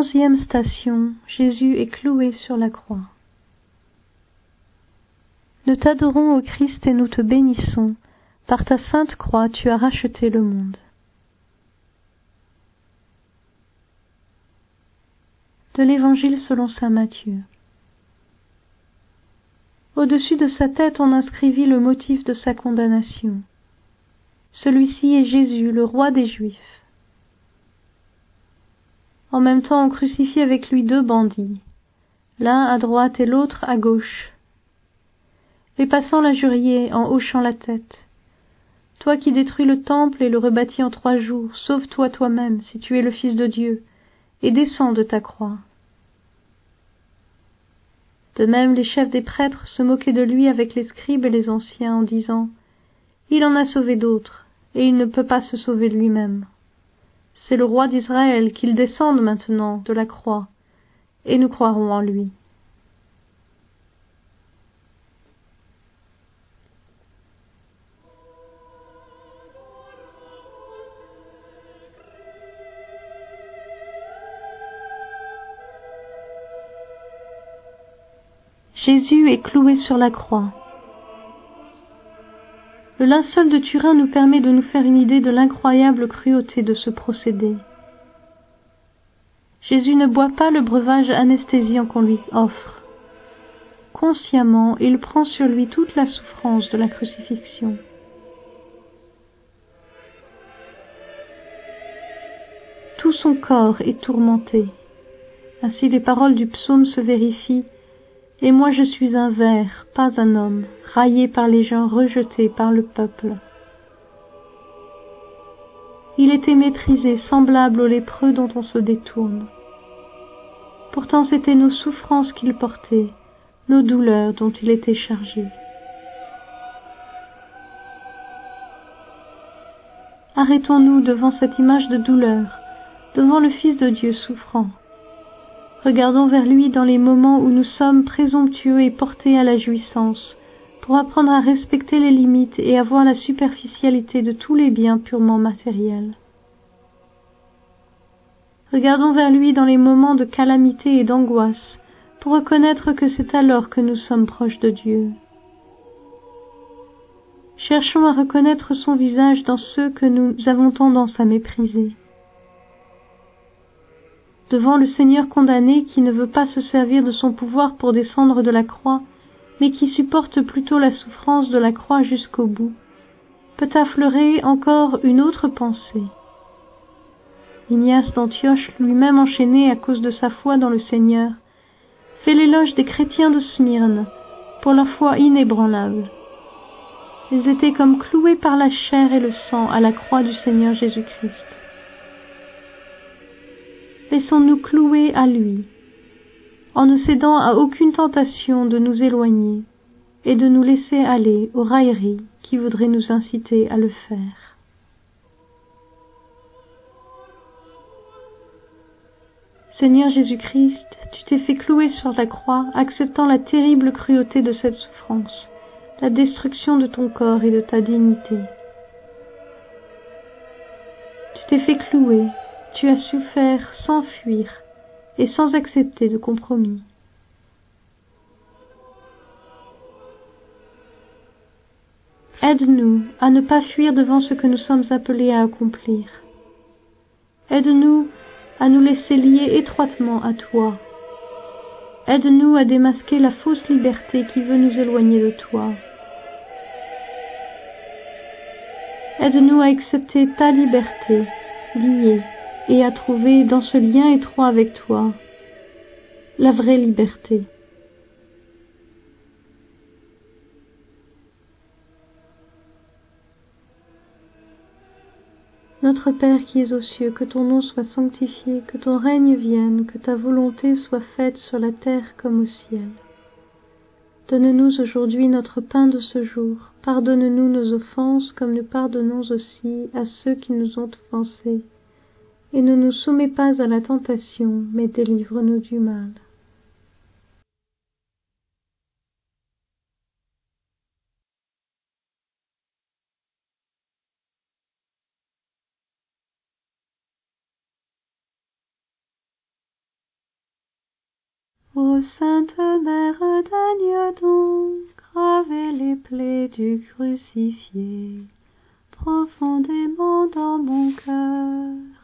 Onzième station. Jésus est cloué sur la croix. Nous t'adorons, ô Christ, et nous te bénissons. Par ta sainte croix, tu as racheté le monde. De l'Évangile selon saint Matthieu. Au-dessus de sa tête, on inscrivit le motif de sa condamnation. Celui-ci est Jésus, le roi des Juifs. En même temps, on crucifie avec lui deux bandits, l'un à droite et l'autre à gauche. Les passants l'injuriaient en hochant la tête. Toi qui détruis le temple et le rebâtis en trois jours, sauve-toi toi-même si tu es le Fils de Dieu, et descends de ta croix. De même, les chefs des prêtres se moquaient de lui avec les scribes et les anciens en disant Il en a sauvé d'autres, et il ne peut pas se sauver lui-même. C'est le roi d'Israël, qu'il descende maintenant de la croix, et nous croirons en lui. Jésus est cloué sur la croix. Le linceul de Turin nous permet de nous faire une idée de l'incroyable cruauté de ce procédé. Jésus ne boit pas le breuvage anesthésiant qu'on lui offre. Consciemment, il prend sur lui toute la souffrance de la crucifixion. Tout son corps est tourmenté. Ainsi les paroles du psaume se vérifient et moi je suis un ver, pas un homme, raillé par les gens, rejeté par le peuple. Il était méprisé, semblable aux lépreux dont on se détourne. Pourtant c'étaient nos souffrances qu'il portait, nos douleurs dont il était chargé. Arrêtons-nous devant cette image de douleur, devant le Fils de Dieu souffrant. Regardons vers lui dans les moments où nous sommes présomptueux et portés à la jouissance, pour apprendre à respecter les limites et à voir la superficialité de tous les biens purement matériels. Regardons vers lui dans les moments de calamité et d'angoisse, pour reconnaître que c'est alors que nous sommes proches de Dieu. Cherchons à reconnaître son visage dans ceux que nous avons tendance à mépriser devant le Seigneur condamné qui ne veut pas se servir de son pouvoir pour descendre de la croix, mais qui supporte plutôt la souffrance de la croix jusqu'au bout, peut affleurer encore une autre pensée. Ignace d'Antioche, lui-même enchaîné à cause de sa foi dans le Seigneur, fait l'éloge des chrétiens de Smyrne pour leur foi inébranlable. Ils étaient comme cloués par la chair et le sang à la croix du Seigneur Jésus-Christ laissons-nous clouer à lui, en ne cédant à aucune tentation de nous éloigner et de nous laisser aller aux railleries qui voudraient nous inciter à le faire. Seigneur Jésus-Christ, tu t'es fait clouer sur la croix, acceptant la terrible cruauté de cette souffrance, la destruction de ton corps et de ta dignité. Tu t'es fait clouer tu as su faire sans fuir et sans accepter de compromis. Aide-nous à ne pas fuir devant ce que nous sommes appelés à accomplir. Aide-nous à nous laisser lier étroitement à toi. Aide-nous à démasquer la fausse liberté qui veut nous éloigner de toi. Aide-nous à accepter ta liberté, liée et à trouver dans ce lien étroit avec toi la vraie liberté. Notre Père qui es aux cieux, que ton nom soit sanctifié, que ton règne vienne, que ta volonté soit faite sur la terre comme au ciel. Donne-nous aujourd'hui notre pain de ce jour. Pardonne-nous nos offenses comme nous pardonnons aussi à ceux qui nous ont offensés et ne nous soumets pas à la tentation, mais délivre-nous du mal. Ô Sainte Mère, daigne donc graver les plaies du crucifié profondément dans mon cœur